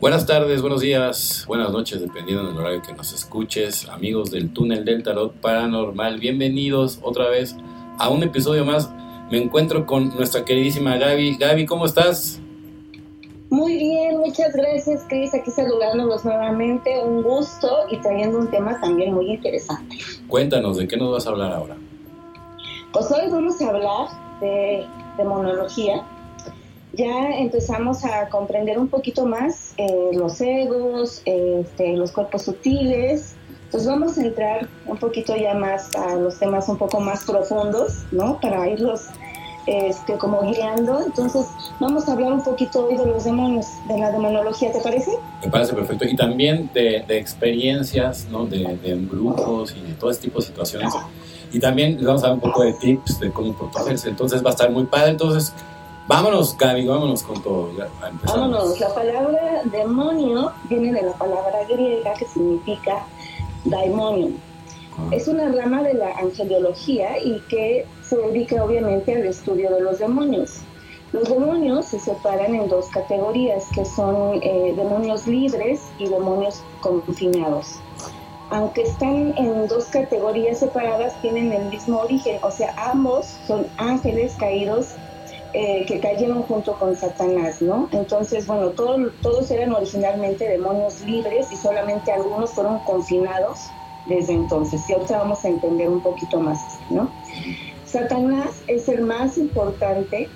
Buenas tardes, buenos días, buenas noches, dependiendo del horario que nos escuches, amigos del túnel del tarot paranormal, bienvenidos otra vez a un episodio más. Me encuentro con nuestra queridísima Gaby. Gaby, ¿cómo estás? Muy bien, muchas gracias, Cris. Aquí saludándolos nuevamente. Un gusto y trayendo un tema también muy interesante. Cuéntanos, ¿de qué nos vas a hablar ahora? Pues hoy vamos a hablar de demonología. Ya empezamos a comprender un poquito más eh, los egos, este, los cuerpos sutiles. Entonces vamos a entrar un poquito ya más a los temas un poco más profundos, ¿no? Para irlos este, como guiando. Entonces, vamos a hablar un poquito hoy de los demonios, de la demonología, ¿te parece? Me parece perfecto. Y también de, experiencias, ¿no? De, de grupos y de todo este tipo de situaciones. Y también les vamos a dar un poco de tips de cómo protegerse. Entonces, va a estar muy padre. Entonces, vámonos, Gaby, vámonos con todo. vámonos. La palabra demonio viene de la palabra griega que significa daimonium. Ah. Es una rama de la angeliología y que se dedica obviamente al estudio de los demonios. Los demonios se separan en dos categorías, que son eh, demonios libres y demonios confinados. Aunque están en dos categorías separadas, tienen el mismo origen, o sea, ambos son ángeles caídos eh, que cayeron junto con Satanás, ¿no? Entonces, bueno, todos eran originalmente demonios libres y solamente algunos fueron confinados desde entonces. Y ahorita vamos a entender un poquito más, ¿no? Satanás es el más importante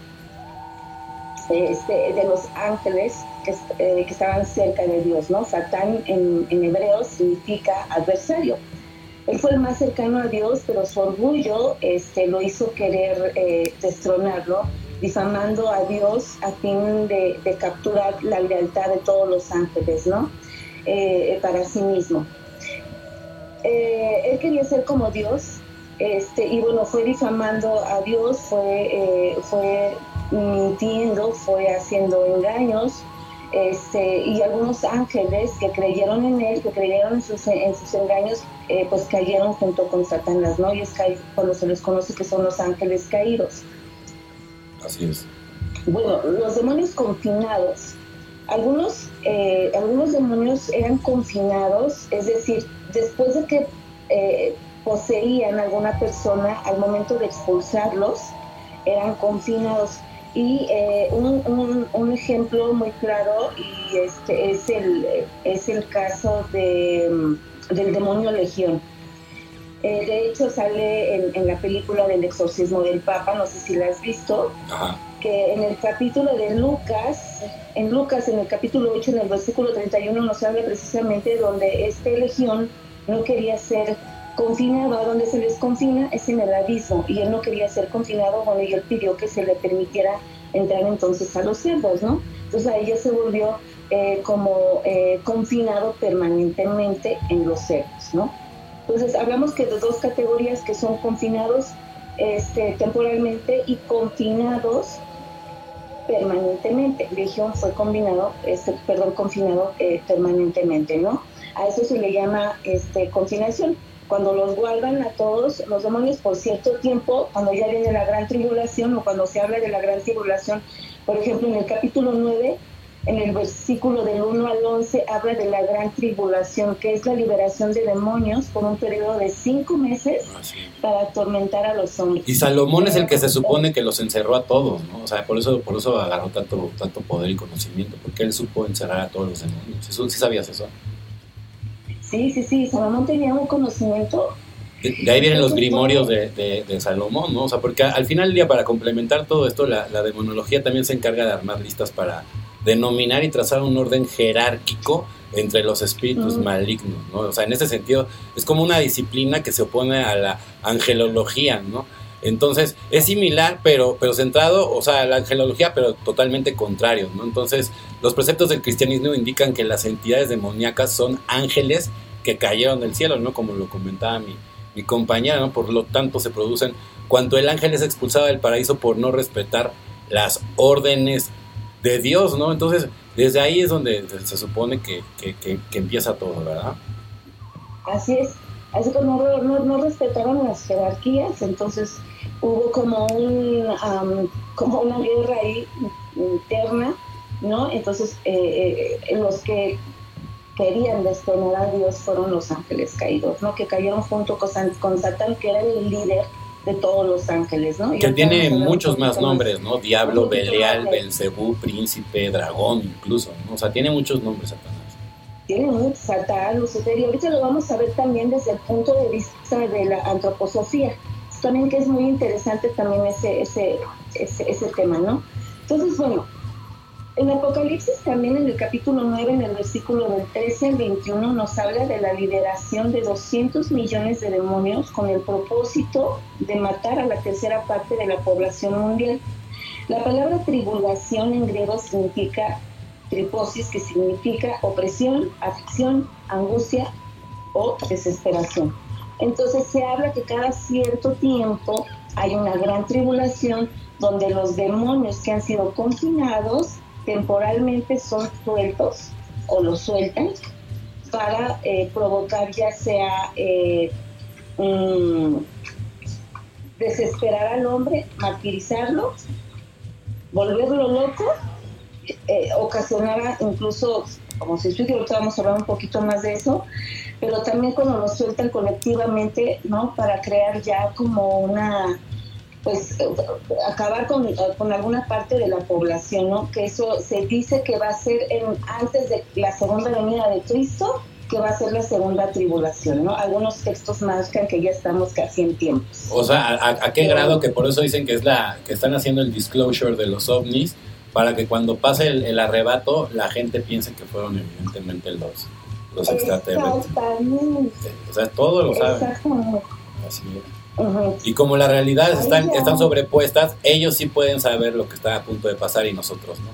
este, de los ángeles que, eh, que, estaban cerca de Dios, ¿no? Satán en, hebreo significa adversario. Él fue el más cercano a Dios, pero su orgullo este, lo hizo querer eh, destronarlo, difamando a Dios a fin de, capturar la lealtad de todos los ángeles, ¿no? Eh, para sí mismo. él quería ser como Dios, este, y bueno, fue difamando a Dios, fue, eh, fue mintiendo, fue haciendo engaños, este, y algunos ángeles que creyeron en él, que creyeron en sus, en sus engaños, eh, pues cayeron junto con Satanás, ¿no? Y es cuando se les conoce que son los ángeles caídos. Así es. Bueno, los demonios confinados. Algunos, eh, algunos demonios eran confinados, es decir, después de que poseían alguna persona al momento de expulsarlos, eran confinados. Y eh, un, un, ejemplo muy claro y este es el, es el caso de, mm, del demonio Legión. Eh, de hecho, sale en, en, la película del exorcismo del Papa, no sé si la has visto, que en el capítulo de Lucas, en Lucas, en el capítulo 8, en el versículo 31, nos habla precisamente donde este Legión no quería ser confinado a donde se les confina es en el abismo y él no quería ser confinado, bueno, y él pidió que se le permitiera entrar entonces a los cerdos, ¿no? Entonces ahí ya se volvió eh, como eh, confinado permanentemente en los cerdos, ¿no? Entonces hablamos que de dos categorías que son confinados este, temporalmente y confinados permanentemente. Legión fue combinado, este, perdón, confinado eh, permanentemente, ¿no? A eso se le llama este, confinación cuando los guardan a todos los demonios por cierto tiempo, cuando ya viene la gran tribulación o cuando se habla de la gran tribulación, por ejemplo en el capítulo 9, en el versículo del 1 al 11, habla de la gran tribulación, que es la liberación de demonios por un periodo de cinco meses ah, para atormentar a los hombres. Y Salomón es el que se supone que los encerró a todos, ¿no? O sea, por eso, por eso agarró tanto, tanto poder y conocimiento, porque él supo encerrar a todos los demonios. ¿Sí sabías eso? Sí, sí, sí, Salomón tenía un conocimiento. De, ahí vienen los grimorios de, de, Salomón, ¿no? O sea, porque al final del día, para complementar todo esto, la, demonología también se encarga de armar listas para denominar y trazar un orden jerárquico entre los espíritus malignos, ¿no? O sea, en ese sentido, es como una disciplina que se opone a la angelología, ¿no? Entonces, es similar, pero, pero centrado, o sea, la angelología, pero totalmente contrario, ¿no? Entonces, los preceptos del cristianismo indican que las entidades demoníacas son ángeles que cayeron del cielo, ¿no? Como lo comentaba mi, mi compañera, ¿no? Por lo tanto, se producen cuando el ángel es expulsado del paraíso por no respetar las órdenes de Dios, ¿no? Entonces, desde ahí es donde se supone que, empieza todo, ¿verdad? Así es. Así que no, no respetaron las jerarquías, entonces hubo como, un, como una guerra ahí interna ¿no? Entonces, eh, eh, los que querían destronar a Dios fueron los ángeles caídos, ¿no? Que cayeron junto con, con Satán, que era el líder de todos los ángeles, ¿no? que tiene muchos más nombres, ¿no? Diablo, Belial, Belcebú, Príncipe, Dragón, incluso, ¿no? O sea, tiene muchos nombres Satanás. Tiene muchos, Satán, Lucifer, y ahorita lo vamos a ver también desde el punto de vista de la antroposofía. También que es muy interesante también ese, ese, ese, ese tema, ¿no? Entonces, bueno, en Apocalipsis también en el capítulo 9, en el versículo del 13 al 21, nos habla de la liberación de 200 millones de demonios con el propósito de matar a la tercera parte de la población mundial. La palabra tribulación en griego significa triposis, que significa opresión, aflicción, angustia o desesperación. Entonces se habla que cada cierto tiempo hay una gran tribulación donde los demonios que han sido confinados temporalmente son sueltos o los sueltan para eh, provocar ya sea eh, desesperar al hombre, martirizarlo, volverlo loco, eh, ocasionar incluso, como si estoy ahorita vamos a hablar un poquito más de eso, pero también cuando lo sueltan colectivamente, ¿no? Para crear ya como una pues acabar con, con, alguna parte de la población, ¿no? Que eso se dice que va a ser en, antes de la segunda venida de Cristo, que va a ser la segunda tribulación, ¿no? Algunos textos marcan que ya estamos casi en tiempos. O sea, ¿a, qué grado que por eso dicen que es la que están haciendo el disclosure de los ovnis para que cuando pase el, arrebato la gente piense que fueron evidentemente los los extraterrestres. O sea, todo lo saben. Así es. Y como las realidades están, están sobrepuestas, ellos sí pueden saber lo que está a punto de pasar y nosotros no.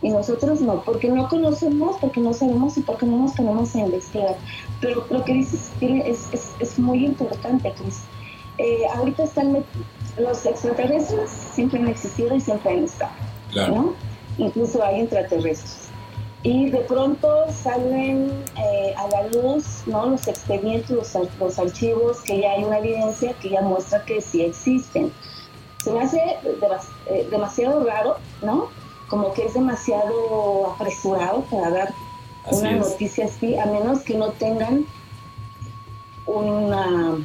Y nosotros no, porque no conocemos, porque no sabemos y porque no nos ponemos a investigar. Pero lo que dices es, es, es muy importante, Cris. Eh, ahorita están los extraterrestres siempre han existido y siempre han estado. Claro. Incluso hay extraterrestres y de pronto salen eh, a la luz ¿no? los expedientes, los, los, archivos, que ya hay una evidencia que ya muestra que sí existen. Se me hace eh, demasiado raro, ¿no? Como que es demasiado apresurado para dar una noticia así, a menos que no tengan una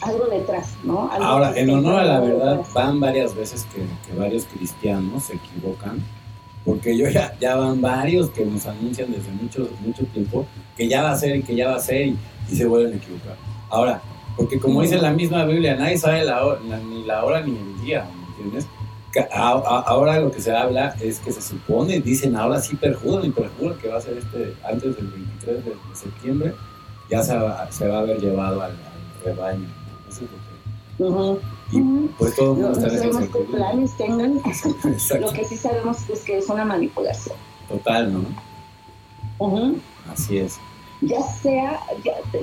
algo detrás, ¿no? Ahora, en honor a la verdad, van varias veces que, que varios cristianos se equivocan porque yo ya, ya van varios que nos anuncian desde mucho, mucho tiempo que ya va a ser y que ya va a ser y, se vuelven a equivocar. Ahora, porque como dice la misma Biblia, nadie sabe la ni la hora ni el día, ¿me entiendes? ahora lo que se habla es que se supone, dicen ahora sí perjuran y perjuran que va a ser este antes del 23 de, septiembre, ya se va, se va a haber llevado al, rebaño. Y pues todo el mundo está en ese qué planes tengan. Lo que sí sabemos es que es una manipulación. Total, ¿no? Así es. Ya sea,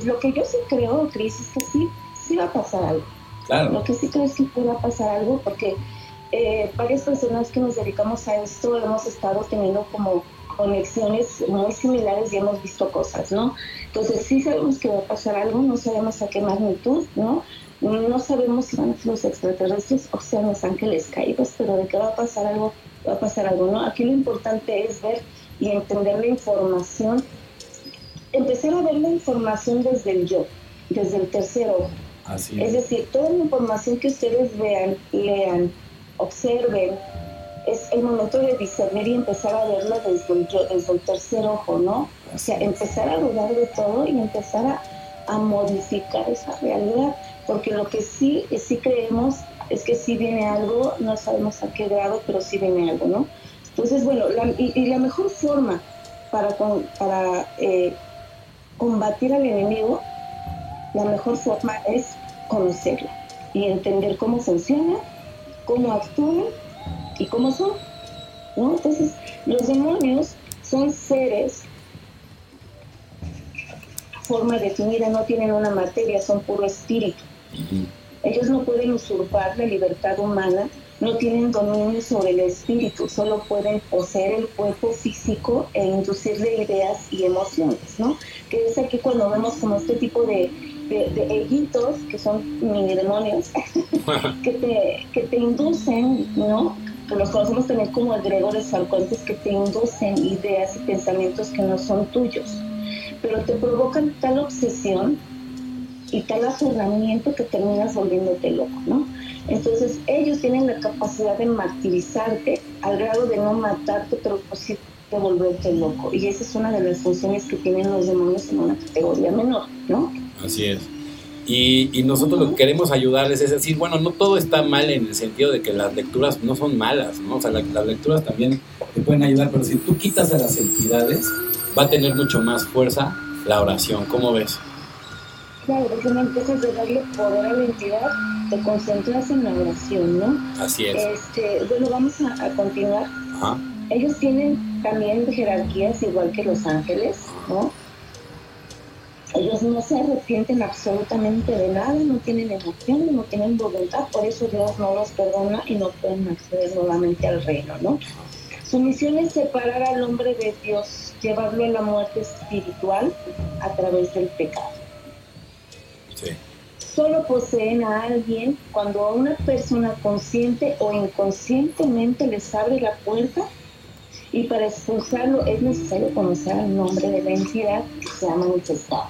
lo que yo sí creo, Cris, es que sí, sí va a pasar algo. Claro. Lo que sí creo es que va a pasar algo porque eh, varias personas que nos dedicamos a esto hemos estado teniendo como conexiones muy similares y hemos visto cosas, ¿no? Entonces sí sabemos que va a pasar algo, no sabemos a qué magnitud, ¿no? No sabemos si van a ser los extraterrestres o sean los ángeles caídos, pero de que va a pasar algo, va a pasar algo, ¿no? Aquí lo importante es ver y entender la información, empezar a ver la información desde el yo, desde el tercero. Así es. es decir, toda la información que ustedes vean, lean, observen, es el momento de discernir y empezar a verlo desde el yo, desde el tercer ojo, ¿no? O sea, empezar a dudar de todo y empezar a, a modificar esa realidad porque lo que sí, sí creemos es que sí viene algo, no sabemos a qué grado, pero sí viene algo, ¿no? Entonces, bueno, y, la mejor forma para, para eh, combatir al enemigo, la mejor forma es conocerlo y entender cómo funciona, cómo actúan y cómo son, ¿no? Entonces, los demonios son seres forma definida, no tienen una materia, son puro espíritu. Ellos no pueden usurpar la libertad humana, no tienen dominio sobre el espíritu, solo pueden poseer el cuerpo físico e inducirle ideas y emociones, ¿no? Que es aquí cuando vemos como este tipo de, de, que son mini demonios, que, te, que te inducen, ¿no? que los conocemos también como egregores falcontes que te inducen ideas y pensamientos que no son tuyos, pero te provocan tal obsesión y tal aferramiento que terminas volviéndote loco, ¿no? Entonces ellos tienen la capacidad de martirizarte al grado de no matarte, pero sí de volverte loco. Y esa es una de las funciones que tienen los demonios en una categoría menor, ¿no? Así es. Y, nosotros lo que queremos ayudarles es decir, bueno, no todo está mal en el sentido de que las lecturas no son malas, ¿no? O sea, las lecturas también te pueden ayudar, pero si tú quitas a las entidades, va a tener mucho más fuerza la oración. ¿Cómo ves? Claro, porque no empiezas de darle poder a la entidad, te concentras en la oración, ¿no? Así es. Este, bueno, vamos a, continuar. Ajá. Ellos tienen también jerarquías igual que los ángeles, ¿no? Ellos no se arrepienten absolutamente de nada, no tienen emoción, no tienen voluntad, por eso Dios no los perdona y no pueden acceder nuevamente al reino, ¿no? Su misión es separar al hombre de Dios, llevarlo a la muerte espiritual a través del pecado. Solo poseen a alguien cuando a una persona consciente o inconscientemente les abre la puerta y para expulsarlo es necesario conocer el nombre de la entidad que se ha manifestado.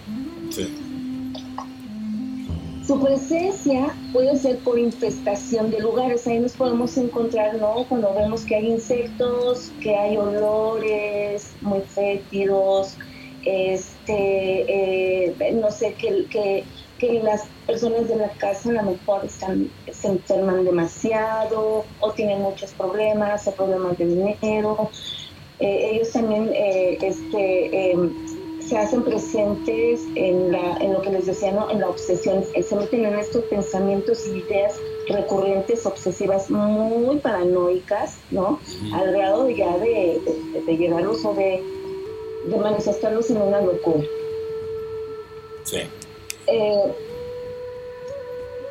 Su presencia puede ser por infestación de lugares, ahí nos podemos encontrar, ¿no? Cuando vemos que hay insectos, que hay olores muy fétidos, este, eh, no sé, que, que que las personas de la casa a lo mejor están, se enferman demasiado o tienen muchos problemas o problemas de dinero. Eh, ellos también eh, este, em, se hacen presentes en, la, en lo que les decía, ¿no? en la obsesión, se meten en estos pensamientos y ideas recurrentes, obsesivas, muy paranoicas, ¿no? Al grado ya de, de, llegarlos o de, de manifestarlos en una locura. Sí. Eh,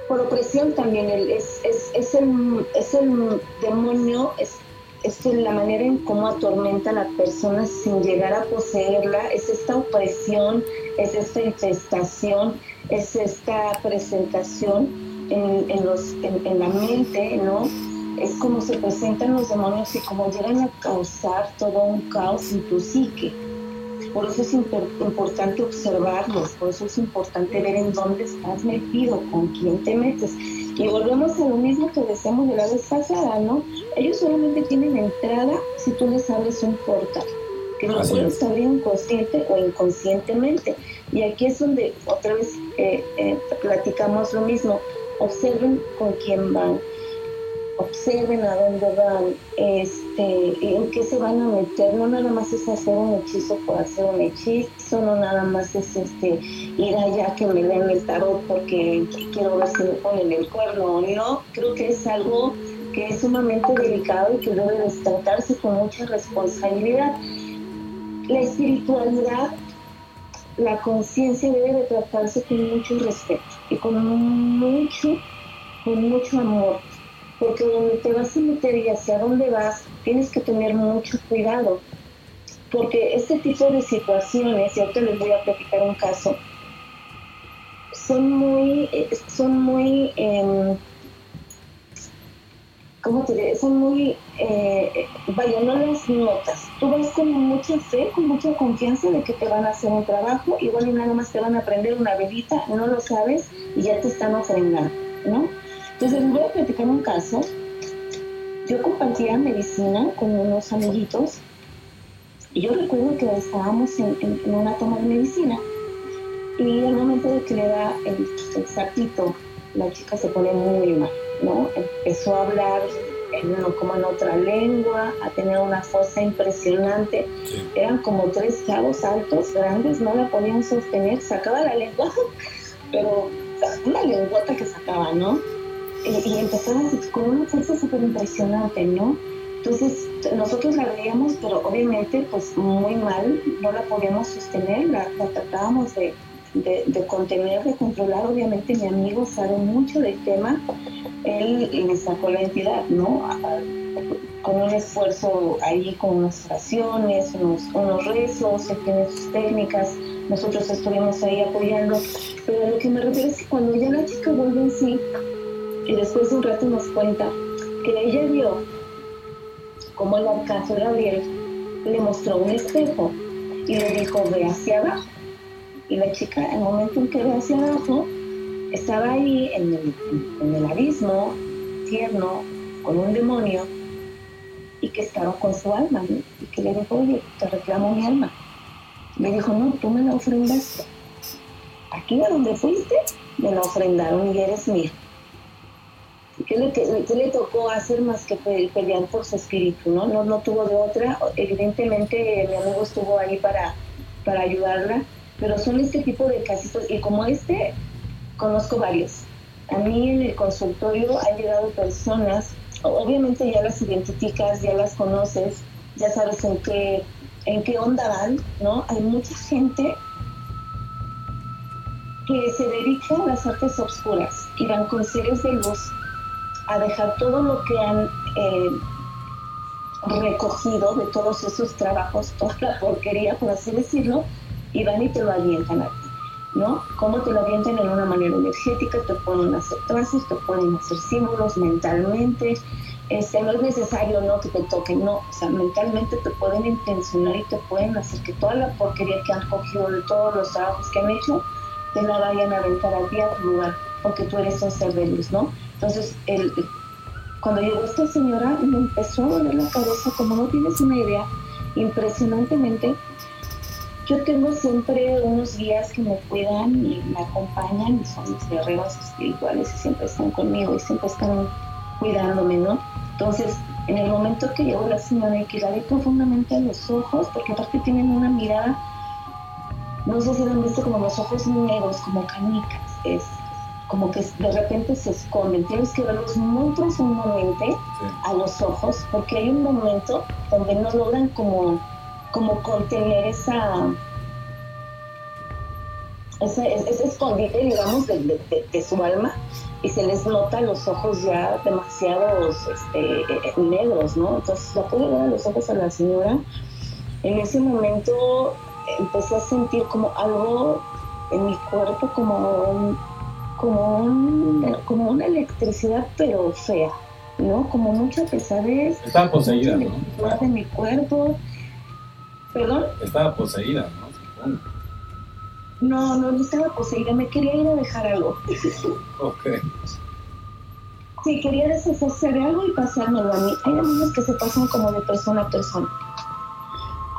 por opresión también es, es, es, el, es el demonio, es, es la manera en cómo atormenta a la persona sin llegar a poseerla, es esta opresión, es esta infestación, es esta presentación en, en, los, en, la mente, ¿no? Es como se presentan los demonios y como llegan a causar todo un caos en tu psique. Por eso es importante observarlos, por eso es importante ver en dónde estás metido, con quién te metes. Y volvemos a lo mismo que decíamos de la vez pasada, ¿no? Ellos solamente tienen entrada si tú les abres un portal, que no puedes abrir inconsciente o inconscientemente. Y aquí es donde otra vez eh, eh, platicamos lo mismo. Observen con quién van observen a dónde van, este, en qué se van a meter, no nada más es hacer un hechizo por hacer un hechizo, no nada más es este ir allá que me den el tarot porque quiero ver si me ponen el cuerno, no, creo que es algo que es sumamente delicado y que debe tratarse con mucha responsabilidad. La espiritualidad, la conciencia debe de tratarse con mucho respeto y con mucho, con mucho amor porque donde te vas a meter y hacia dónde vas, tienes que tener mucho cuidado, porque este tipo de situaciones, y ahorita les voy a platicar un caso, son muy, son muy, eh, ¿cómo te diré? Son muy, eh, vaya, no las notas. Tú vas con mucha fe, con mucha confianza de que te van a hacer un trabajo, igual y nada más te van a prender una velita, no lo sabes y ya te están ofrendando, ¿no? Entonces les voy a platicar un caso. Yo compartía medicina con unos amiguitos y yo recuerdo que estábamos en, una toma de medicina y al momento de que le da el, el la chica se pone muy mal, ¿no? Empezó a hablar en, como en otra lengua, a tener una fuerza impresionante. Eran como tres chavos altos, grandes, no la podían sostener, sacaba la lengua, pero una lenguota que sacaba, ¿no? Y empezaba con una fuerza súper impresionante, ¿no? Entonces nosotros la veíamos, pero obviamente pues muy mal, no la podíamos sostener, la, tratábamos de, de, contener, de controlar. Obviamente mi amigo sabe mucho del tema, él le sacó la entidad, ¿no? con un esfuerzo ahí, con unas oraciones, unos, unos rezos, él tiene sus técnicas, nosotros estuvimos ahí apoyando, pero lo que me refiero es que cuando ya la chica vuelve en sí, y después de un rato nos cuenta que ella vio como el arcángel Gabriel le mostró un espejo y le dijo, ve hacia abajo. Y la chica, en el momento en que ve hacia abajo, estaba ahí en el, abismo, tierno, con un demonio, y que estaba con su alma, y que le dijo, oye, te reclamo mi alma. Me dijo, no, tú me la ofrendaste. Aquí a donde fuiste, me la ofrendaron y eres mía. ¿Qué le, tocó hacer más que pelear por su espíritu? ¿no? No, tuvo de otra. Evidentemente mi amigo estuvo ahí para, para ayudarla, pero son este tipo de casitos. Y como este, conozco varios. A mí en el consultorio han llegado personas, obviamente ya las identificas, ya las conoces, ya sabes en qué, en qué onda van, ¿no? Hay mucha gente que se dedica a las artes oscuras y van con seres de luz a dejar todo lo que han eh, recogido de todos esos trabajos, toda la porquería, por así decirlo, y van y te lo avientan a ti, ¿no? ¿Cómo te lo avientan en una manera energética? Te pueden hacer trazos, te pueden hacer símbolos mentalmente, este, no es necesario no que te toquen, no, o sea, mentalmente te pueden intencionar y te pueden hacer que toda la porquería que han cogido de todos los trabajos que han hecho, te la vayan a aventar a ti a tu lugar, porque tú eres un ser de luz, ¿no? Entonces, el, cuando llegó esta señora, me empezó a doler la cabeza, como no tienes una idea, impresionantemente. Yo tengo siempre unos guías que me cuidan y me acompañan, y son mis guerreros espirituales y siempre están conmigo y siempre están cuidándome, ¿no? Entonces, en el momento que llegó la señora y que la vi profundamente a los ojos, porque aparte tienen una mirada, no sé si lo han visto como los ojos negros, como canicas, es como que de repente se esconden. Tienes que verlos muy profundamente a los ojos, porque hay un momento donde no logran como, como contener esa, ese, ese escondite, digamos, de, de, su alma y se les nota los ojos ya demasiados este, negros, ¿no? Entonces la pude ver a los ojos a la señora. En ese momento empecé a sentir como algo en mi cuerpo, como un, como, como una electricidad, pero fea, ¿no? Como mucha pesadez. Estaba poseída, ¿no? de mi cuerpo. ¿Perdón? Estaba poseída, ¿no? No, no, no estaba poseída, me quería ir a dejar algo. ok. Sí, quería deshacerse de algo y pasármelo a mí. Hay amigos que se pasan como de persona a persona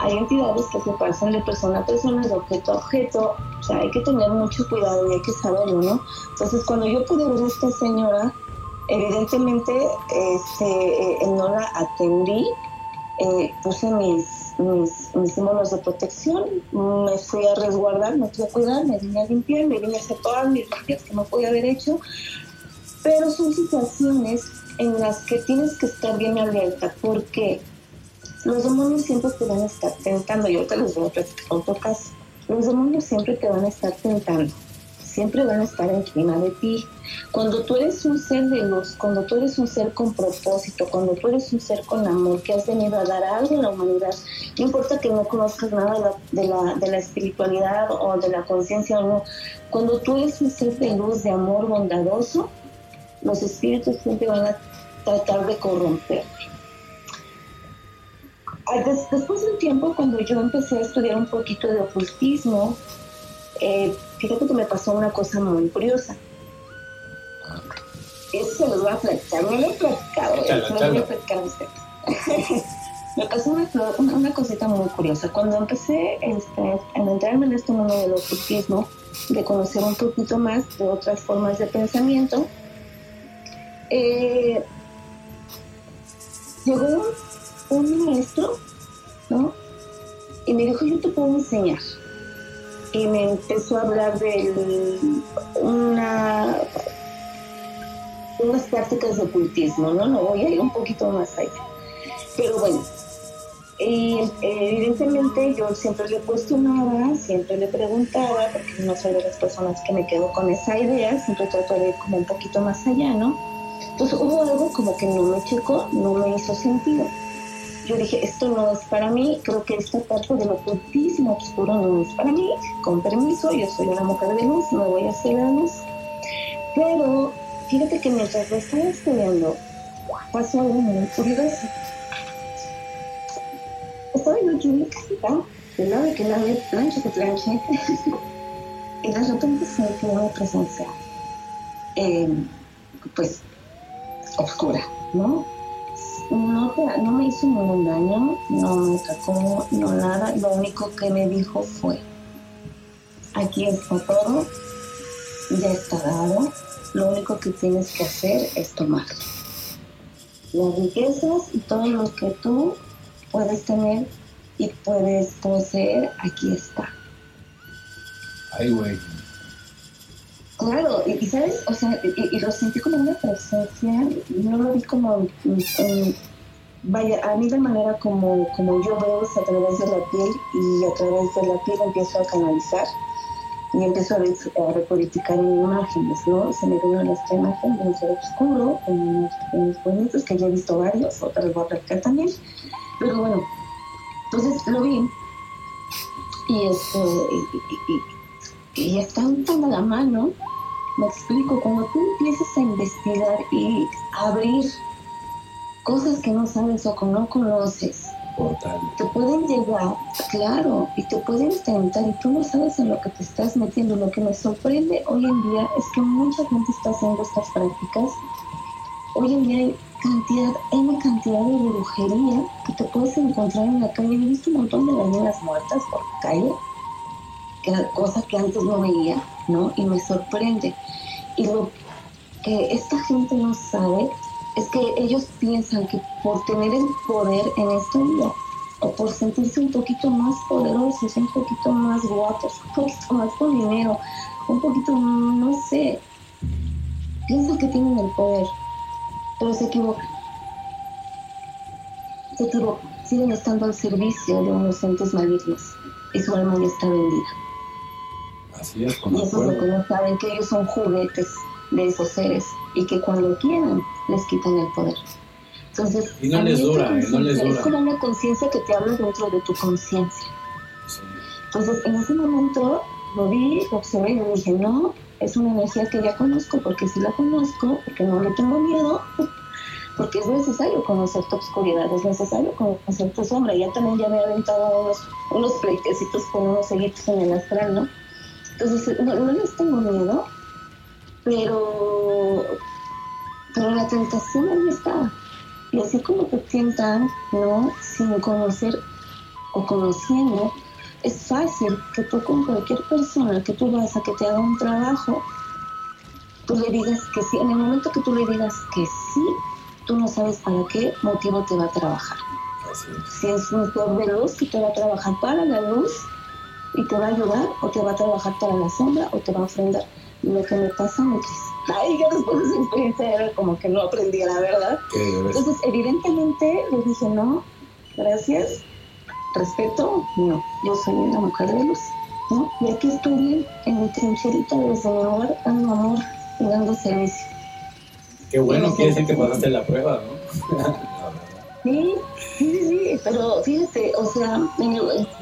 hay entidades que se pasan de persona a persona, de objeto a objeto, o sea, hay que tener mucho cuidado y hay que saberlo, ¿no? Entonces, cuando yo pude ver a esta señora, evidentemente este, eh, no la atendí, eh, puse mis, mis, mis, símbolos de protección, me fui a resguardar, me fui a cuidar, me vine a limpiar, me vine a hacer todas mis limpias que no podía haber hecho, pero son situaciones en las que tienes que estar bien alerta, porque los demonios siempre te van a estar tentando, yo te los voy a platicar otro caso. Los demonios siempre te van a estar tentando, siempre van a estar encima de ti. Cuando tú eres un ser de luz, cuando tú eres un ser con propósito, cuando tú eres un ser con amor, que has venido a dar algo a la humanidad, no importa que no conozcas nada de la, de la, espiritualidad o de la conciencia o no, cuando tú eres un ser de luz, de amor bondadoso, los espíritus siempre van a tratar de corromperte después de un tiempo, cuando yo empecé a estudiar un poquito de ocultismo, eh, fíjate que me pasó una cosa muy curiosa. Eso se los voy a platicar, no lo he platicado, eh, lo voy a platicar a usted. me pasó una, una, cosita muy curiosa. Cuando empecé este, a entrarme en este mundo del ocultismo, de conocer un poquito más de otras formas de pensamiento, eh, llegó un maestro, ¿no? Y me dijo, yo te puedo enseñar. Y me empezó a hablar de una, unas prácticas de ocultismo, ¿no? No voy a ir un poquito más allá. Pero bueno, evidentemente yo siempre le cuestionaba, siempre le preguntaba, porque no soy de las personas que me quedo con esa idea, siempre trato de ir como un poquito más allá, ¿no? Entonces hubo algo como que no me checó, no me hizo sentido yo dije, esto no es para mí, creo que esta parte de lo ocultísimo oscuro no es para mí, con permiso, yo soy una mujer de luz, no voy a hacer la luz. Pero fíjate que mientras lo estaba estudiando, pasó algo muy curioso. aquí en mi casita, que lave, que lave, plancha, que planche. y de repente sentí una presencia, eh, pues, oscura, ¿no? No, no me hizo ningún daño, no me atacó, no nada. Lo único que me dijo fue, aquí está todo, ya está dado, lo único que tienes que hacer es tomar. Las riquezas y todo lo que tú puedes tener y puedes poseer, aquí está. Ay, güey. Claro, y, sabes, o sea, y, lo sentí como una presencia, no lo vi como, vaya, a mí de manera como, como yo veo a través de la piel y a través de la piel empiezo a canalizar y empiezo a, a repoliticar imágenes, ¿no? Se me vino esta imagen de un ser oscuro, en unos, bonitos que ya he visto varios, otras voy a practicar también, pero bueno, entonces lo vi y, esto, y, y, está tan a la mano me explico, cuando tú empiezas a investigar y abrir cosas que no sabes o que no conoces, te pueden llegar, claro, y te pueden tentar y tú no sabes en lo que te estás metiendo. Lo que me sorprende hoy en día es que mucha gente está haciendo estas prácticas. Hoy en día hay cantidad, una cantidad de brujería que te puedes encontrar en la calle. He visto un montón de gallinas muertas por la calle, que era cosa que antes no veía ¿no? Y me sorprende. Y lo que esta gente no sabe es que ellos piensan que por tener el poder en esta vida, o por sentirse un poquito más poderosos, un poquito más guapos, un poquito más con dinero, un poquito, no sé, piensan que tienen el poder, pero se equivocan. Se equivocan, siguen estando al servicio de unos entes malignos y su alma está vendida y eso es lo que no saben, que ellos son juguetes de esos seres y que cuando quieran les quitan el poder. Entonces, y no les dura, no les dura. Es como una conciencia que te habla dentro de tu conciencia. Entonces, en ese momento lo vi, lo observé y me dije, no, es una energía que ya conozco, porque si la conozco, porque no le tengo miedo, porque es necesario conocer tu oscuridad, es necesario conocer tu sombra. Ya también ya me he aventado unos, unos pleitecitos con unos seguitos en el astral, ¿no? Entonces, no, les tengo miedo, pero, pero la tentación ahí está. Y así como te tientan, ¿no? Sin conocer o conociendo, es fácil que tú con cualquier persona que tú vas a que te haga un trabajo, tú le digas que sí. En el momento que tú le digas que sí, tú no sabes para qué motivo te va a trabajar. Si es un de luz que te va a trabajar para la luz, y te va a ayudar o te va a trabajar para la sombra o te va a ofrendar. Lo que me pasa me ay, yo después de esa experiencia era como que no aprendí la verdad. Entonces, evidentemente le dije, no, gracias, respeto, no, yo soy una mujer de luz, ¿no? Y aquí estoy bien, en mi trincherita desde mi hogar, dando amor y dando servicio. Qué bueno, quiere decir que pasaste la prueba, ¿no? Sí, sí, sí, pero fíjate, o sea,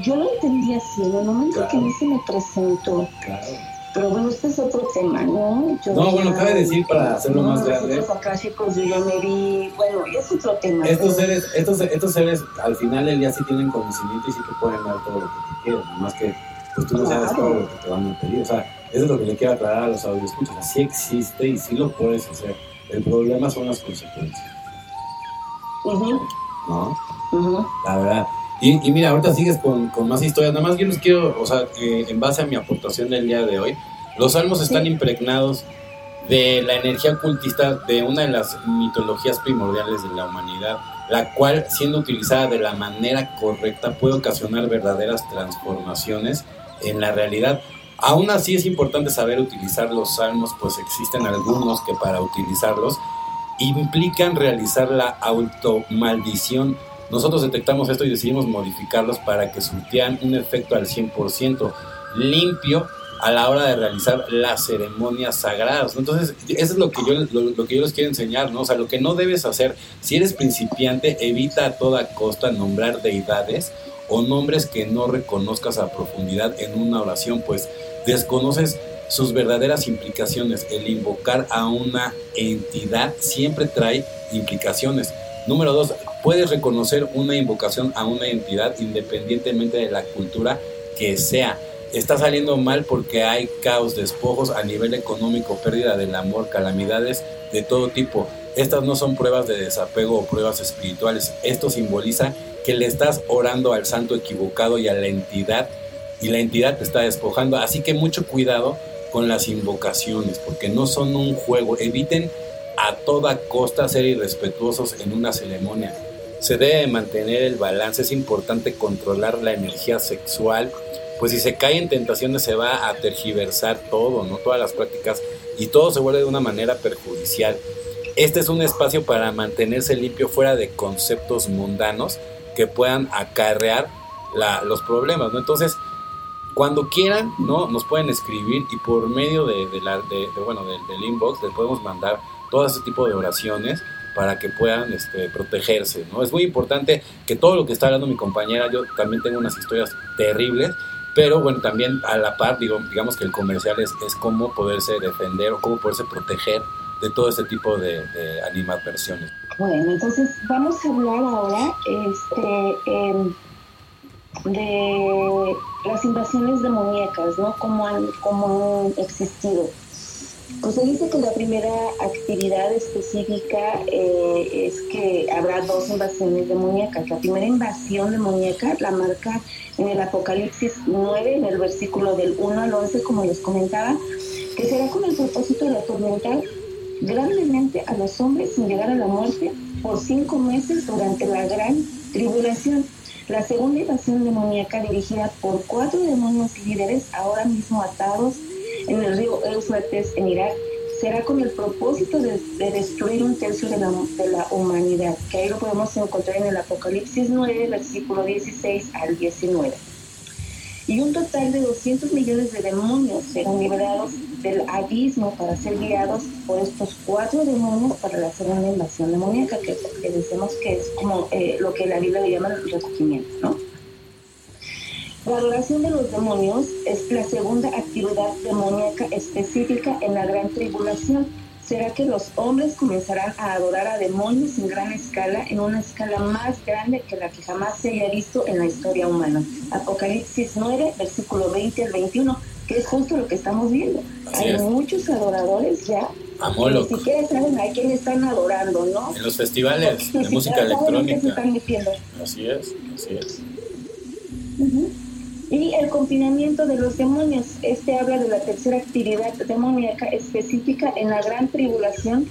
yo lo entendí así, en el momento que a mí se me presentó. Claro. Pero bueno, este es otro tema, ¿no? no, bueno, cabe decir para hacerlo más grande. Yo ya me vi, bueno, es otro tema. Estos seres, estos, estos seres al final del día sí tienen conocimiento y sí te pueden dar todo lo que te quieran, más que pues tú no sabes todo lo que te van a pedir. O sea, eso es lo que le quiero aclarar a los escuchas Así existe y sí lo puedes hacer. El problema son las consecuencias. ¿No? La verdad. Y, mira, ahorita sigues con, más historias. Nada más yo les quiero, o sea, eh, en base a mi aportación del día de hoy, los salmos están impregnados de la energía ocultista de una de las mitologías primordiales de la humanidad, la cual, siendo utilizada de la manera correcta, puede ocasionar verdaderas transformaciones en la realidad. Aún así es importante saber utilizar los salmos, pues existen algunos que para utilizarlos implican realizar la automaldición. Nosotros detectamos esto y decidimos modificarlos para que surtieran un efecto al 100% limpio a la hora de realizar las ceremonias sagradas. Entonces, eso es lo que, yo, lo, que yo les quiero enseñar, ¿no? O sea, lo que no debes hacer, si eres principiante, evita a toda costa nombrar deidades o nombres que no reconozcas a profundidad en una oración, pues desconoces sus verdaderas implicaciones. El invocar a una entidad siempre trae implicaciones. Número dos, puedes reconocer una invocación a una entidad independientemente de la cultura que sea. Está saliendo mal porque hay caos, despojos a nivel económico, pérdida del amor, calamidades de todo tipo. Estas no son pruebas de desapego o pruebas espirituales. Esto simboliza que le estás orando al santo equivocado y a la entidad y la entidad te está despojando. Así que mucho cuidado con las invocaciones porque no son un juego. Eviten a toda costa ser irrespetuosos en una ceremonia. Se debe mantener el balance, es importante controlar la energía sexual, pues si se cae en tentaciones se va a tergiversar todo, ¿no? Todas las prácticas y todo se vuelve de una manera perjudicial. Este es un espacio para mantenerse limpio fuera de conceptos mundanos que puedan acarrear los problemas, ¿no? Entonces, cuando quieran, ¿no? Nos pueden escribir y por medio de, la, de, bueno, del inbox les podemos mandar todo ese tipo de oraciones para que puedan este, protegerse, ¿no? Es muy importante que todo lo que está hablando mi compañera, yo también tengo unas historias terribles, pero bueno, también a la par, digo, digamos que el comercial es, es cómo poderse defender o cómo poderse proteger de todo este tipo de, de animadversiones. Bueno, entonces vamos a hablar ahora este, em, de las invasiones demoníacas, ¿no? Cómo han, cómo han existido. Pues se dice que la primera actividad específica eh, es que habrá dos invasiones demoníacas. La primera invasión demoníaca la marca en el Apocalipsis 9, en el versículo del 1 al 11, como les comentaba, que será con el propósito de atormentar grandemente a los hombres sin llegar a la muerte por cinco meses durante la gran tribulación. La segunda invasión demoníaca dirigida por cuatro demonios líderes ahora mismo atados en el río Eufrates en Irak será con el propósito de, destruir un tercio de la, de la, humanidad, que ahí lo podemos encontrar en el Apocalipsis 9, versículo 16 al 19. Y un total de 200 millones de demonios serán liberados del abismo para ser guiados por estos cuatro demonios para la segunda invasión demoníaca, que, decimos que es como eh, lo que la Biblia llama el recogimiento, ¿no? La adoración de los demonios es la segunda actividad demoníaca específica en la gran tribulación. Será que los hombres comenzarán a adorar a demonios en gran escala, en una escala más grande que la que jamás se haya visto en la historia humana. Apocalipsis 9, versículo 20 al 21, que es justo lo que estamos viendo. Hay muchos adoradores ya ni siquiera saben a quién están adorando, ¿no? En los festivales de música electrónica. Así es, así es. Y el confinamiento de los demonios. Este habla de la tercera actividad demoníaca específica en la gran tribulación.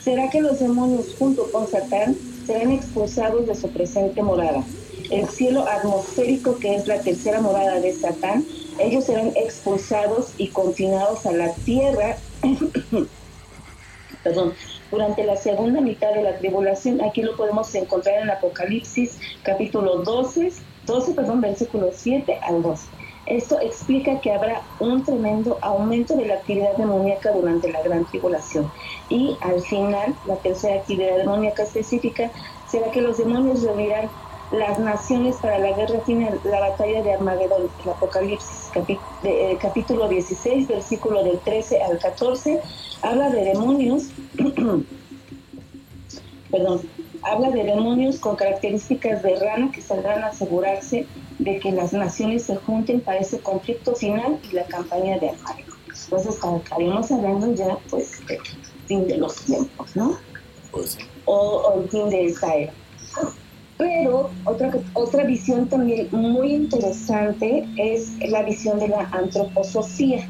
¿Será que los demonios junto con Satán serán expulsados de su presente morada? El cielo atmosférico, que es la tercera morada de Satán, ellos serán expulsados y confinados a la tierra. Perdón, durante la segunda mitad de la tribulación, aquí lo podemos encontrar en Apocalipsis capítulo 12, 12, perdón, versículo 7 al 12. Esto explica que habrá un tremendo aumento de la actividad demoníaca durante la gran tribulación. Y al final, la tercera actividad demoníaca específica será que los demonios reunirán las naciones para la guerra final, la batalla de Armagedón, el Apocalipsis eh, capítulo 16, versículo del 13 al 14, habla de demonios, perdón, habla de demonios con características de rana que saldrán a asegurarse de que las naciones se junten para ese conflicto final y la campaña de Armagedón. Entonces, estaremos hablando ya, pues, del fin de los tiempos, ¿no? Pues o, el fin de esta era. Pero otra, otra visión también muy interesante es la visión de la antroposofía.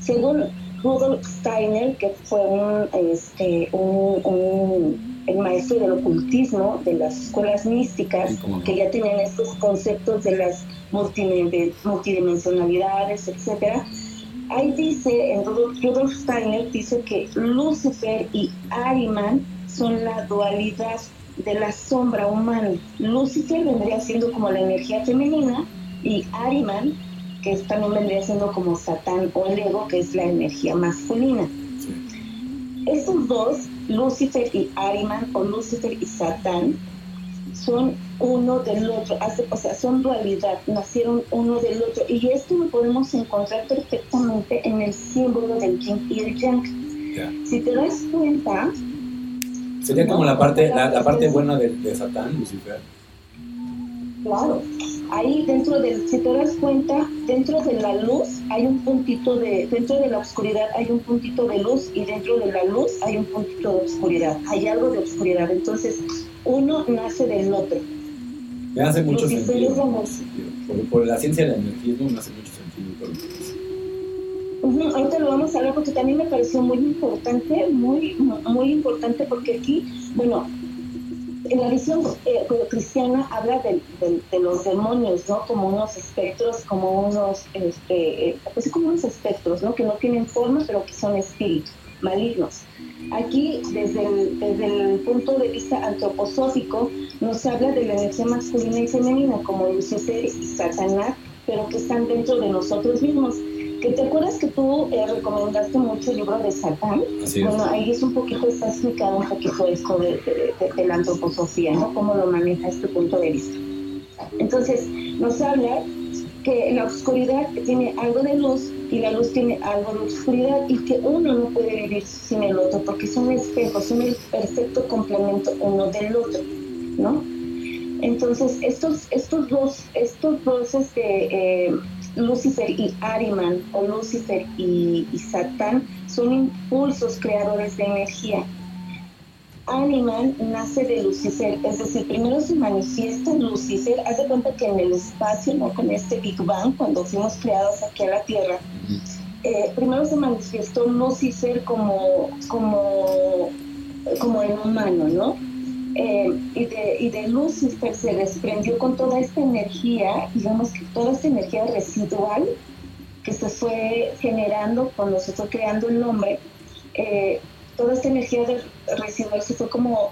Según Rudolf Steiner, que fue un, este, un el maestro del ocultismo, de las escuelas místicas, que ya tenían estos conceptos de las multidimensionalidades, etc. Ahí dice, en Rudolf Steiner, dice que Lucifer y Ariman son la dualidad de la sombra humana. Lucifer vendría siendo como la energía femenina y Ariman, que también vendría siendo como Satán o el ego, que es la energía masculina. Estos dos Lucifer y Ariman o Lucifer y Satán son uno del otro, o sea, son dualidad, nacieron uno del otro. Y esto lo podemos encontrar perfectamente en el símbolo del yin y el yang. Si te das cuenta, Sería como la parte, la, parte buena de, de Satán, Lucifer. Claro, ahí dentro del, si te das cuenta, dentro de la luz hay un puntito de, dentro de la oscuridad hay un puntito de luz y dentro de la luz hay un puntito de oscuridad, hay algo de oscuridad, entonces uno nace del otro. Me hace mucho sentido. Por, la ciencia del energismo me hace mucho sentido. ahorita lo vamos a hablar porque también me pareció muy importante, muy, muy importante porque aquí, bueno, en la visión eh, cristiana habla de, los demonios, ¿no? Como unos espectros, como unos, este, eh, pues como unos espectros, ¿no? Que no tienen forma, pero que son espíritus malignos. Aquí, desde el, desde el punto de vista antroposófico, nos habla de la energía masculina y femenina, como Lucifer y Satanás, pero que están dentro de nosotros mismos que te acuerdas que tú eh, recomendaste mucho el libro de Satán. bueno, ahí es un poquito, está explicado un poquito esto de, de, la antroposofía, ¿no? Cómo lo maneja este punto de vista. Entonces, nos habla que la oscuridad tiene algo de luz y la luz tiene algo de oscuridad y que uno no puede vivir sin el otro porque son espejos, son el perfecto complemento uno del otro, ¿no? Entonces, estos, estos dos, estos dos este, eh, Lucifer y Ariman o Lucifer y, Satán son impulsos creadores de energía. Ariman nace de Lucifer, es decir, primero se manifiesta Lucifer, haz de cuenta que en el espacio, ¿no? con este Big Bang, cuando fuimos creados aquí a la Tierra, eh, primero se manifestó Lucifer como, como, como el humano, ¿no? Eh, y, de, y de Lucifer se desprendió con toda esta energía, digamos que toda esta energía residual que se fue generando cuando se fue creando el nombre, eh, toda esta energía residual se fue como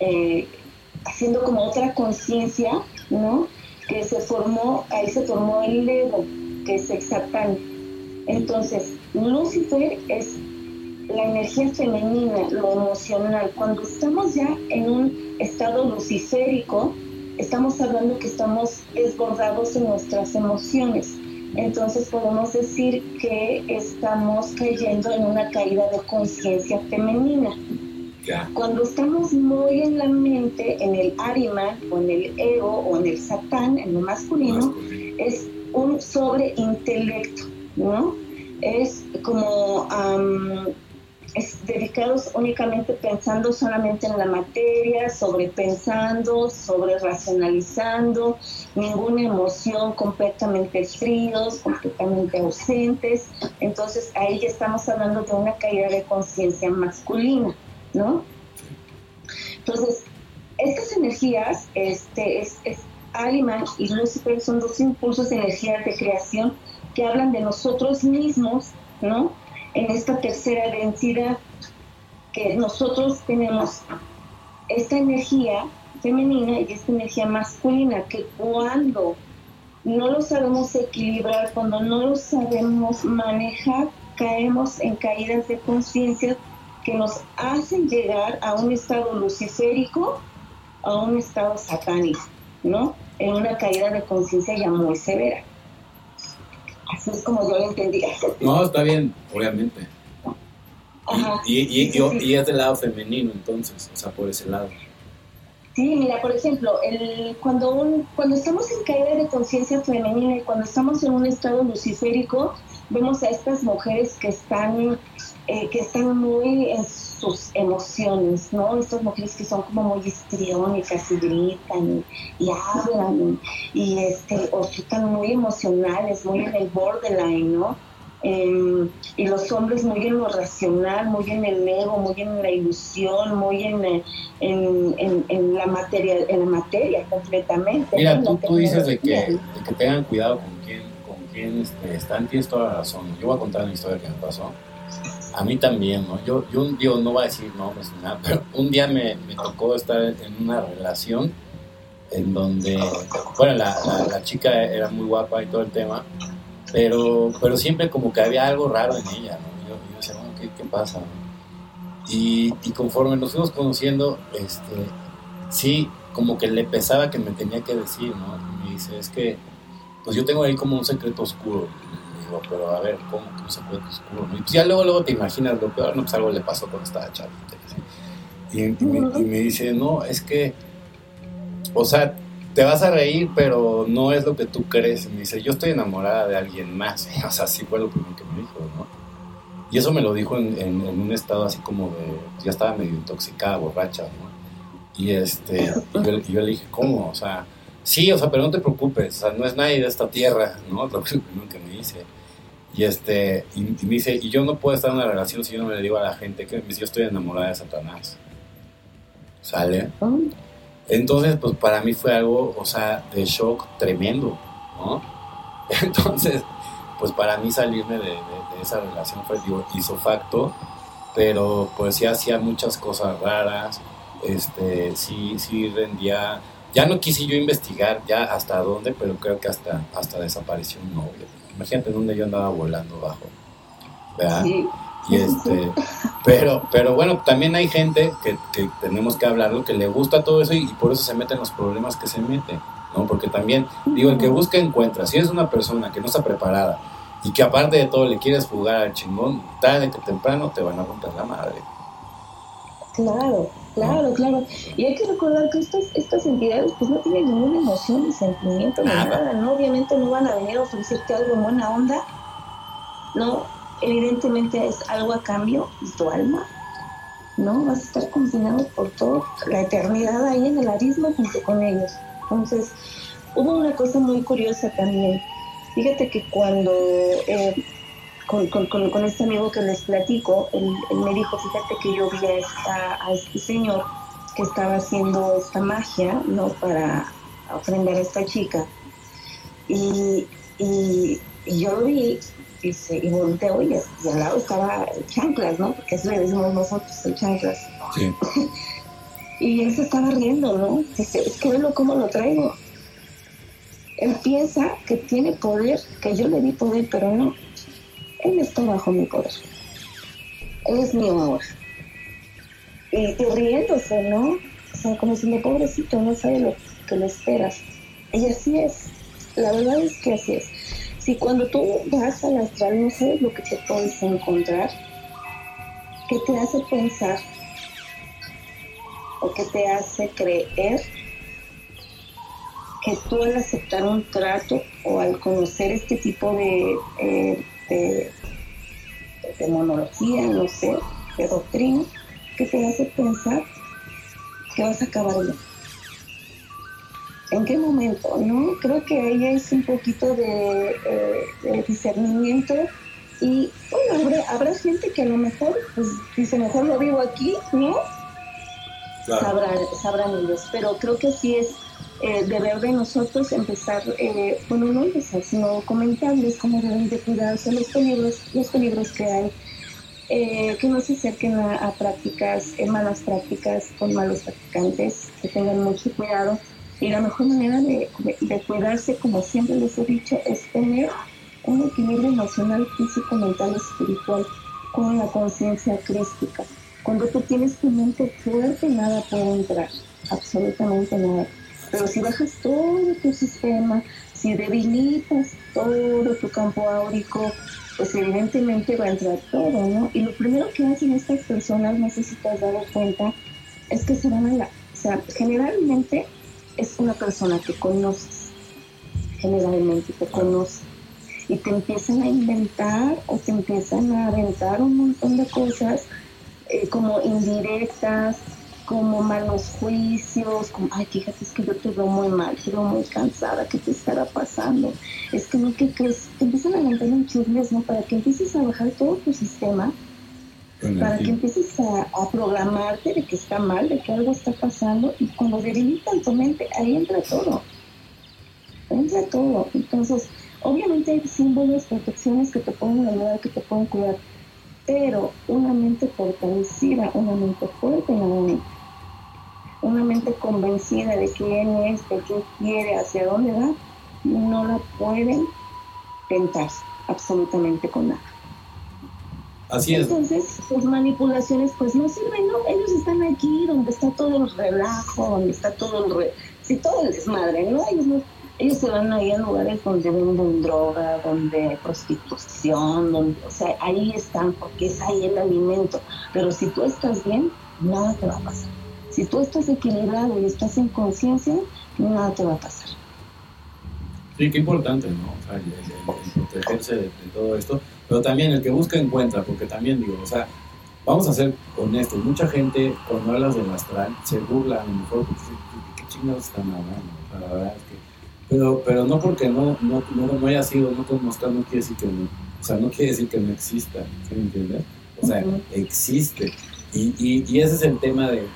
eh, haciendo como otra conciencia, ¿no? Que se formó, ahí se formó el ego, que es el Satán. Entonces, Lucifer es la energía femenina, lo emocional, cuando estamos ya en un estado luciférico, estamos hablando que estamos desbordados en nuestras emociones. Entonces podemos decir que estamos cayendo en una caída de conciencia femenina. Cuando estamos muy en la mente, en el Ariman o en el ego o en el Satán, en lo masculino, es un sobreintelecto, ¿no? Es como es dedicados únicamente pensando solamente en la materia, sobrepensando, sobre racionalizando, ninguna emoción, completamente fríos, completamente ausentes. Entonces ahí ya estamos hablando de una caída de conciencia masculina, ¿no? Entonces, estas energías, este, es, es Aliman y Lucifer son dos impulsos de energía de creación que hablan de nosotros mismos, ¿no? En esta tercera densidad que nosotros tenemos esta energía femenina y esta energía masculina que cuando no lo sabemos equilibrar, cuando no lo sabemos manejar, caemos en caídas de conciencia que nos hacen llegar a un estado luciférico, a un estado satánico, ¿no? En una caída de conciencia ya muy severa. Así es como yo lo entendía. No, está bien, obviamente. Y, y, es del lado femenino, entonces, o sea, por ese lado. Sí, mira, por ejemplo, el, cuando, un, cuando estamos en caída de conciencia femenina y cuando estamos en un estado luciférico, vemos a estas mujeres que están, eh, que están muy en sus emociones, ¿no? Estas mujeres que son como muy histriónicas y gritan y, hablan y, este, o están muy emocionales, muy en el borderline, ¿no? Em, y los hombres muy en lo racional, muy en el ego, muy en la ilusión, muy en, en, en, la, materia, en la materia completamente. Mira, tú, tú, dices de que, de que tengan cuidado con quién, con quién este, están, tienes toda la razón. Yo voy a contar una historia que me pasó a mí también, ¿no? Yo, yo un día, no voy a decir nombres ni nada, pero un día me, tocó estar en una relación en donde, bueno, la, chica era muy guapa y todo el tema, pero, pero siempre como que había algo raro en ella, ¿no? Yo, yo decía, bueno, ¿qué, qué pasa? Y, y, conforme nos fuimos conociendo, este, sí, como que le pesaba que me tenía que decir, ¿no? me dice, es que, pues yo tengo ahí como un secreto oscuro, digo, pero a ver, ¿cómo que no se puede oscuro? Y pues ya luego, luego te imaginas lo peor, no, pues algo le pasó cuando estaba chavita. Y, y, me, y me dice, no, es que, o sea, te vas a reír, pero no es lo que tú crees. Y me dice, yo estoy enamorada de alguien más. O sea, sí fue lo primero que me dijo, ¿no? Y eso me lo dijo en, en, en un estado así como de, ya estaba medio intoxicada, borracha, ¿no? Y este, y yo, y yo le dije, ¿cómo? O sea, sí, o sea, pero no te preocupes, o sea, no es nadie de esta tierra, ¿no? Lo primero que me dice. Y este, y, y me dice, y yo no puedo estar en una relación si yo no le digo a la gente que yo estoy enamorada de Satanás. ¿Sale? Entonces, pues para mí fue algo, o sea, de shock tremendo, ¿no? Entonces, pues para mí salirme de, de, de esa relación fue, digo, hizo facto, pero pues sí hacía muchas cosas raras, este, sí, sí rendía, ya no quise yo investigar ya hasta dónde, pero creo que hasta, hasta desapareció un novio. Imagínate dónde yo andaba volando bajo, ¿verdad? Sí. Y este, pero, pero bueno, también hay gente que, que, tenemos que hablarlo, que le gusta todo eso y, y, por eso se meten los problemas que se meten, ¿no? Porque también, digo, el que busca encuentra. Si eres una persona que no está preparada y que aparte de todo le quieres jugar al chingón, tarde que temprano te van a romper la madre. Claro, claro, claro. Y hay que recordar que estas, estas entidades pues no tienen ninguna emoción ni sentimiento ni nada. ¿no? Obviamente no van a venir a ofrecerte algo en buena onda, ¿no? evidentemente es algo a cambio y tu alma, ¿no? Vas a estar confinado por toda la eternidad ahí en el abismo junto con ellos. Entonces, hubo una cosa muy curiosa también. Fíjate que cuando eh, con, con, con, con, este amigo que les platico, él, él, me dijo, fíjate que yo vi a, esta, a este señor que estaba haciendo esta magia, ¿no? Para ofrendar a esta chica. Y, y, y yo lo vi y, se, y volteo y, y, al lado estaba el chanclas, ¿no? Porque eso le decimos nosotros, el chanclas. Sí. y él se estaba riendo, ¿no? Dice, es que velo cómo lo traigo. Él piensa que tiene poder, que yo le di poder, pero no. Él está bajo mi poder. Él es mi amor. Y, y riéndose, ¿no? O sea, como si mi pobrecito no sabe lo que le esperas. Y así es. La verdad es que así es si cuando tú vas al astral no sabes lo que te puedes encontrar, ¿qué te hace pensar o qué te hace creer que tú al aceptar un trato o al conocer este tipo de, eh, de, de monología, no sé, de doctrina, que te hace pensar que vas a acabar bien? en qué momento, ¿no? Creo que ahí es un poquito de, eh, de discernimiento y bueno, habrá, habrá, gente que a lo mejor pues dice, mejor lo vivo aquí, ¿no? Claro. Sabrán, sabrán ellos, pero creo que sí es eh, deber de nosotros empezar, eh, bueno, no empezar, sino comentarles cómo deben de cuidarse los peligros, los peligros que hay. Eh, que no se acerquen a, prácticas, malas prácticas con malos practicantes, que tengan mucho cuidado y la mejor manera de, de, cuidarse, como siempre les he dicho, es tener un equilibrio emocional, físico, mental, espiritual, con la conciencia crística. Cuando tú tienes tu mente fuerte, nada puede entrar, absolutamente nada. Pero si bajas todo tu sistema, si debilitas todo tu campo áurico, pues evidentemente va a entrar todo, ¿no? Y lo primero que hacen estas personas, no sé si te has dado cuenta, es que se van a la... O sea, generalmente es una persona que conoces, generalmente te conoce, y te empiezan a inventar o te empiezan a aventar un montón de cosas eh, como indirectas, como malos juicios, como, ay, fíjate, es que yo te veo muy mal, te veo muy cansada, ¿qué te estará pasando? Es que no, ¿qué crees? Te empiezan a aventar un chismes, ¿no? Para que empieces a bajar todo tu sistema para que empieces a, a, programarte de que está mal, de que algo está pasando, y cuando debilitan tu mente, ahí entra todo. Entra todo. Entonces, obviamente hay símbolos, protecciones que te pueden ayudar, que te pueden cuidar, pero una mente fortalecida, una mente fuerte nuevamente, una mente convencida de quién es, de qué quiere, hacia dónde va, no la pueden tentar absolutamente con nada. Así es. Entonces, sus manipulaciones pues no sirven, ¿no? Ellos están aquí donde está todo el relajo, donde está todo el... Re... Sí, todo el desmadre, ¿no? Ellos no, ellos se van ahí a lugares donde venden droga, donde prostitución, donde, o sea, ahí están porque es ahí el alimento. Pero si tú estás bien, nada te va a pasar. Si tú estás equilibrado y estás en conciencia, nada te va a pasar. Sí, qué importante, ¿no? O sea, el, protegerse de, todo esto, pero también el que busca encuentra, porque también digo, o sea, vamos a ser honestos, mucha gente cuando hablas del astral se burla a lo mejor porque qué chingados están hablando, la verdad es que pero, pero no porque no, no, no, haya sido, no conozca, no quiere decir que no, o sea, no quiere decir que no exista, ¿sí me entiendes? O sea, existe. Y, y, ese es el tema de,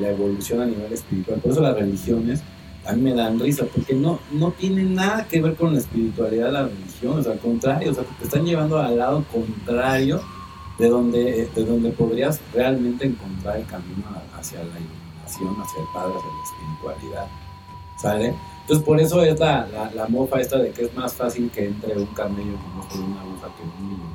la evolución a nivel espiritual. Por eso las religiones a mí me dan risa, porque no, no tienen nada que ver con la espiritualidad de las religiones, al contrario, o sea, te están llevando al lado contrario de donde, de donde podrías realmente encontrar el camino hacia la iluminación, hacia el Padre, hacia la espiritualidad. ¿Sale? Entonces, por eso es la, la, mofa esta de que es más fácil que entre un camello con una aguja que un millonario.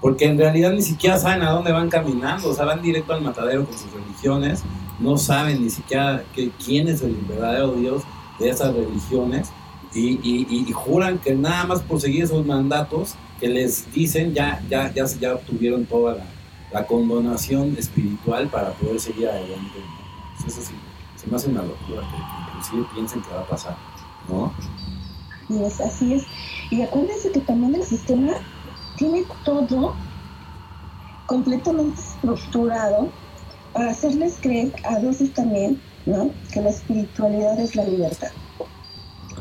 Porque en realidad ni siquiera saben a dónde van caminando, o sea, van directo al matadero con sus religiones, no saben ni siquiera que, quién es el verdadero Dios de esas religiones y, y, y, juran que nada más por seguir esos mandatos que les dicen ya, ya, ya, ya obtuvieron toda la, la condonación espiritual para poder seguir adelante. Eso sí, se me hace una locura inclusive piensen que va a pasar, ¿no? Y es, así es. Y acuérdense que también el sistema tiene todo completamente estructurado para hacerles creer a veces también, ¿no? Que la espiritualidad es la libertad.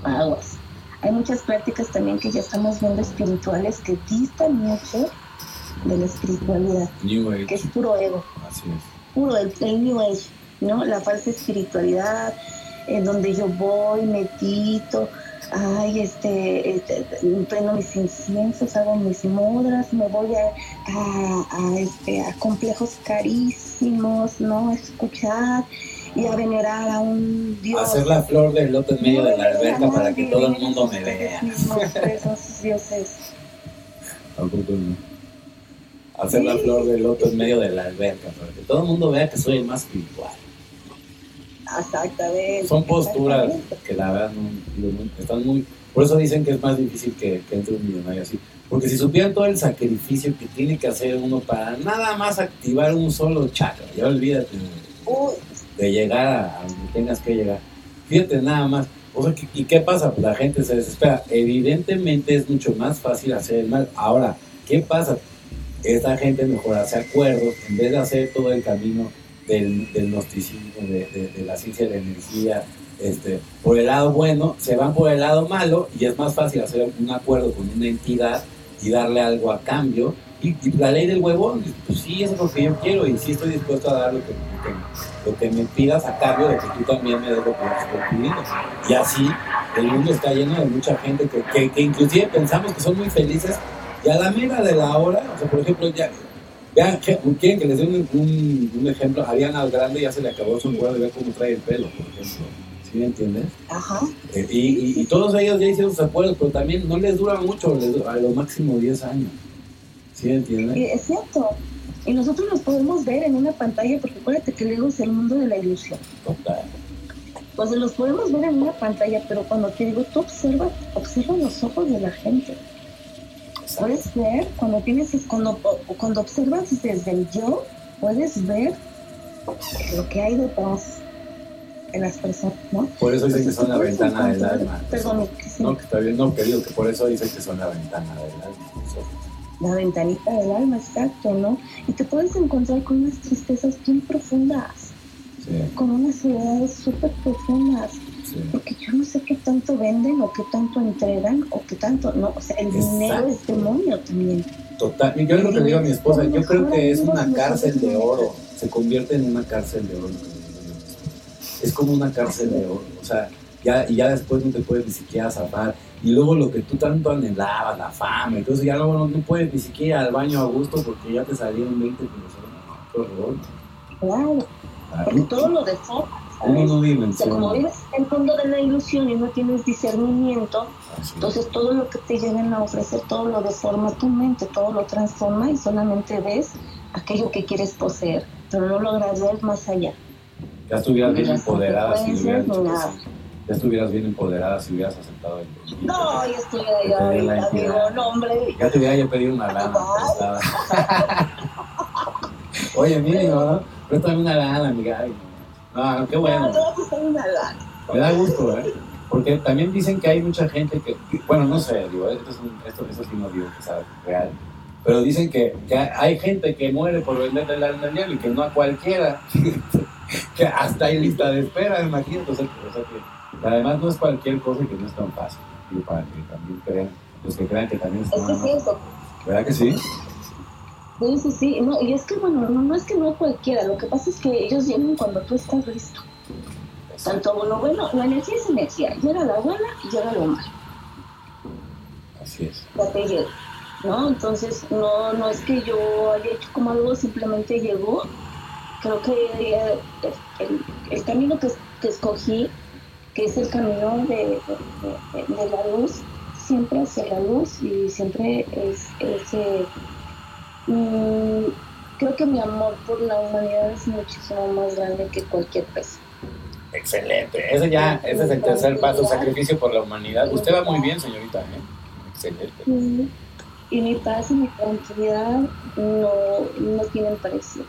Aguas. Hay muchas prácticas también que ya estamos viendo espirituales que distan mucho de la espiritualidad. New Age. Que es puro ego. Así es. Puro el, el New Age, ¿no? La falsa espiritualidad, en donde yo voy, medito, ay, este, este, prendo mis inciensos, hago mis modras, me voy a, este, a complejos carísimos, ¿no? A escuchar y a venerar a un Dios. Hacer la flor del loto en medio de la alberca para que todo el mundo me vea. Esos dioses. Hacer la flor del loto en medio de la alberca para que todo el mundo vea que soy el más espiritual. Exactamente. Son posturas que la verdad no, están muy... Por eso dicen que es más difícil que, entre un millonario así. Porque si supieran todo el sacrificio que tiene que hacer uno para nada más activar un solo chakra, ya olvídate de, llegar a, donde tengas que llegar. Fíjate nada más. O sea, ¿y qué pasa? Pues la gente se desespera. Evidentemente es mucho más fácil hacer el mal. Ahora, ¿qué pasa? Esta gente mejor hace acuerdos en vez de hacer todo el camino del, del gnosticismo, de, de, la ciencia de la energía, este, por el lado bueno, se van por el lado malo y es más fácil hacer un acuerdo con una entidad y darle algo a cambio. Y, la ley del huevón, pues sí, eso es lo que yo quiero y sí estoy dispuesto a dar lo que, lo que, me pidas a cambio de que tú también me des lo que estoy pidiendo. Y así el mundo está lleno de mucha gente que, que, que inclusive pensamos que son muy felices y a la mera de la hora, o sea, por ejemplo, ya, Vean, quieren que les dé un, un, ejemplo. Ariana al grande ya se le acabó su cuerda y ve cómo trae el pelo, por ejemplo. ¿Sí me entiendes? Ajá. Eh, y, y, todos ellos ya hicieron sus acuerdos, pero también no les dura mucho, les dura, a lo máximo 10 años. ¿Sí me entiendes? Es cierto. Y nosotros nos podemos ver en una pantalla, porque acuérdate que el ego es el mundo de la ilusión. Total. Pues los podemos ver en una pantalla, pero cuando te digo, tú observa, observa los ojos de la gente puedes ver, cuando tienes, cuando, cuando observas desde el yo, puedes ver lo que hay detrás de las personas, ¿no? Por eso dicen que son la ventana del alma. Perdón, No, que está bien, no, querido, que por eso dicen que son la ventana del alma. La ventanita del alma, exacto, ¿no? Y te puedes encontrar con unas tristezas bien profundas, con unas soledades súper profundas, porque yo no sé qué tanto venden o qué tanto entregan o qué tanto, no, o sea, el dinero es demonio también. Total, yo lo que digo a mi esposa, yo creo que es una cárcel de oro, se convierte en una cárcel de oro. Es como una cárcel de oro, o sea, ya, y ya después no te puedes ni siquiera zafar. Y luego lo que tú tanto anhelabas, la fama, entonces ya luego no, puedes ni siquiera ir al baño a gusto porque ya te salieron 20 personas. Claro, porque todo lo deforma uno no como vives en el fondo de la ilusión y no tienes discernimiento, entonces todo lo que te llegan a ofrecer, todo lo deforma tu mente, todo lo transforma y solamente ves aquello que quieres poseer, pero no logras ver más allá. Ya estuvieras bien empoderada. Si nada. ya estuvieras bien empoderada si hubieras aceptado el No, ya estuviera yo ahorita, amigo, no, hombre. Ya te hubiera yo pedido una lana. Oye, mínimo, ¿no? Préstame una lana, amiga. no, no, qué bueno. Me da gusto, ¿eh? Porque también dicen que hay mucha gente que, bueno, no sé, digo, esto, es un, esto, esto sí no digo que sea real, pero dicen que, que, hay gente que muere por venderle el alma al y que no a cualquiera, que hasta hay lista de espera, imagínate, o sea, que, además no es cualquier cosa que no es tan fácil, digo, para que también crean, los que crean que también es cierto. ¿Verdad que sí? Sí, sí, sí, no, y es que bueno, no, no es que no cualquiera, lo que pasa es que ellos llegan cuando tú estás listo. Tanto lo bueno, la energía es energía, llega la buena y llega lo malo. Así es. La te ¿no? Entonces, no, no es que yo haya hecho como algo, simplemente llegó. Creo que eh, el, el, camino que, que, escogí, que es el camino de, de, la luz, siempre hacia la luz y siempre es ese... Mm, creo que mi amor por la humanidad es muchísimo más grande que cualquier peso. Excelente. Ese ya, ese es el tercer paso, sacrificio por la humanidad. Usted va muy bien, señorita. ¿eh? Excelente. Y mi paz y mi tranquilidad no, no tienen precio.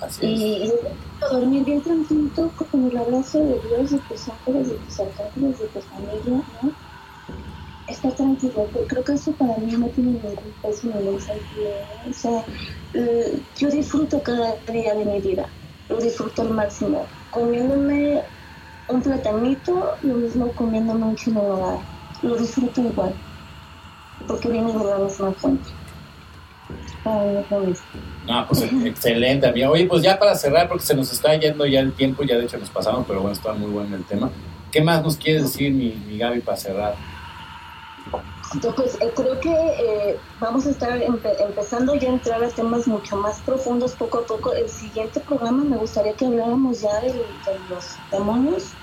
Así es. Y, dormir bien tranquilo con el abrazo de Dios, de tus ángeles, de tus arcángeles, de tu familia, ¿no? Está tranquilo, creo que eso para mí no tiene ningún peso, ningún sentido. O sea, eh, yo disfruto cada día de mi vida, lo disfruto al máximo. Comiéndome un platanito, lo mismo comiéndome un chino Lo disfruto igual, porque viene de la misma fuente. No, pues excelente, amiga. Oye, pues ya para cerrar, porque se nos está yendo ya el tiempo, ya de hecho nos pasamos, pero bueno, está muy bueno el tema. ¿Qué más nos quieres decir, mi, mi Gaby, para cerrar? Entonces, eh, creo que eh, vamos a estar empezando ya a entrar a temas mucho más profundos poco a poco. El siguiente programa me gustaría que habláramos ya de los demonios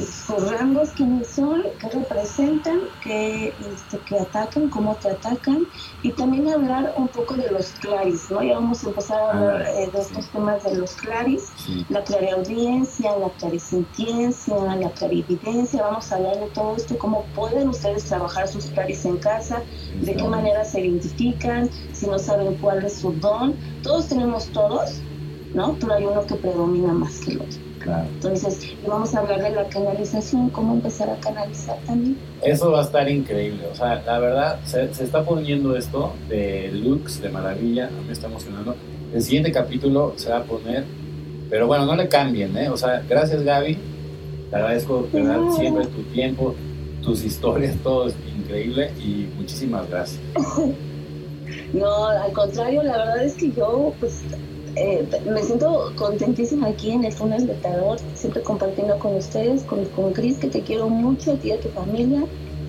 sus rangos, quiénes son, qué representan, qué, este, que atacan, cómo te atacan, y también hablar un poco de los claris, ¿no? Ya vamos a empezar a hablar ah, eh, de estos temas de los claris, la clariaudiencia, la clarisintiencia, la clarividencia, vamos a hablar de todo esto, cómo pueden ustedes trabajar sus claris en casa, de qué manera se identifican, si no saben cuál es su don, todos tenemos todos, ¿no? Pero hay uno que predomina más que el otro. Entonces, vamos a hablar de la canalización, cómo empezar a canalizar también. Eso va a estar increíble. O sea, la verdad, se, está poniendo esto de Lux, de maravilla, me está emocionando. El siguiente capítulo se va a poner, pero bueno, no le cambien, ¿eh? O sea, gracias Gaby, te agradezco ¿verdad? siempre tu tiempo, tus historias, todo es increíble y muchísimas gracias. No, al contrario, la verdad es que yo, pues, eh, me siento contentísima aquí en el túnel de Tador, siempre compartiendo con ustedes, con, con Cris, que te quiero mucho, a ti y a tu familia,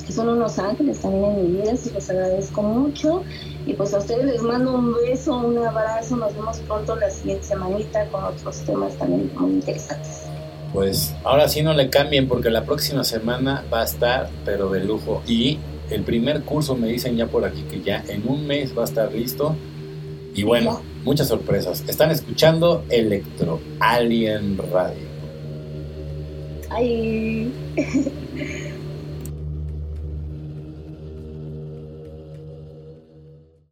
que son unos ángeles también en mi vida, y los agradezco mucho. Y pues a ustedes les mando un beso, un abrazo, nos vemos pronto la siguiente semanita con otros temas también muy interesantes. Pues ahora sí no le cambien porque la próxima semana va a estar, pero de lujo. Y el primer curso me dicen ya por aquí que ya en un mes va a estar listo. Y bueno, muchas sorpresas. Están escuchando Electro Alien Radio. Ay.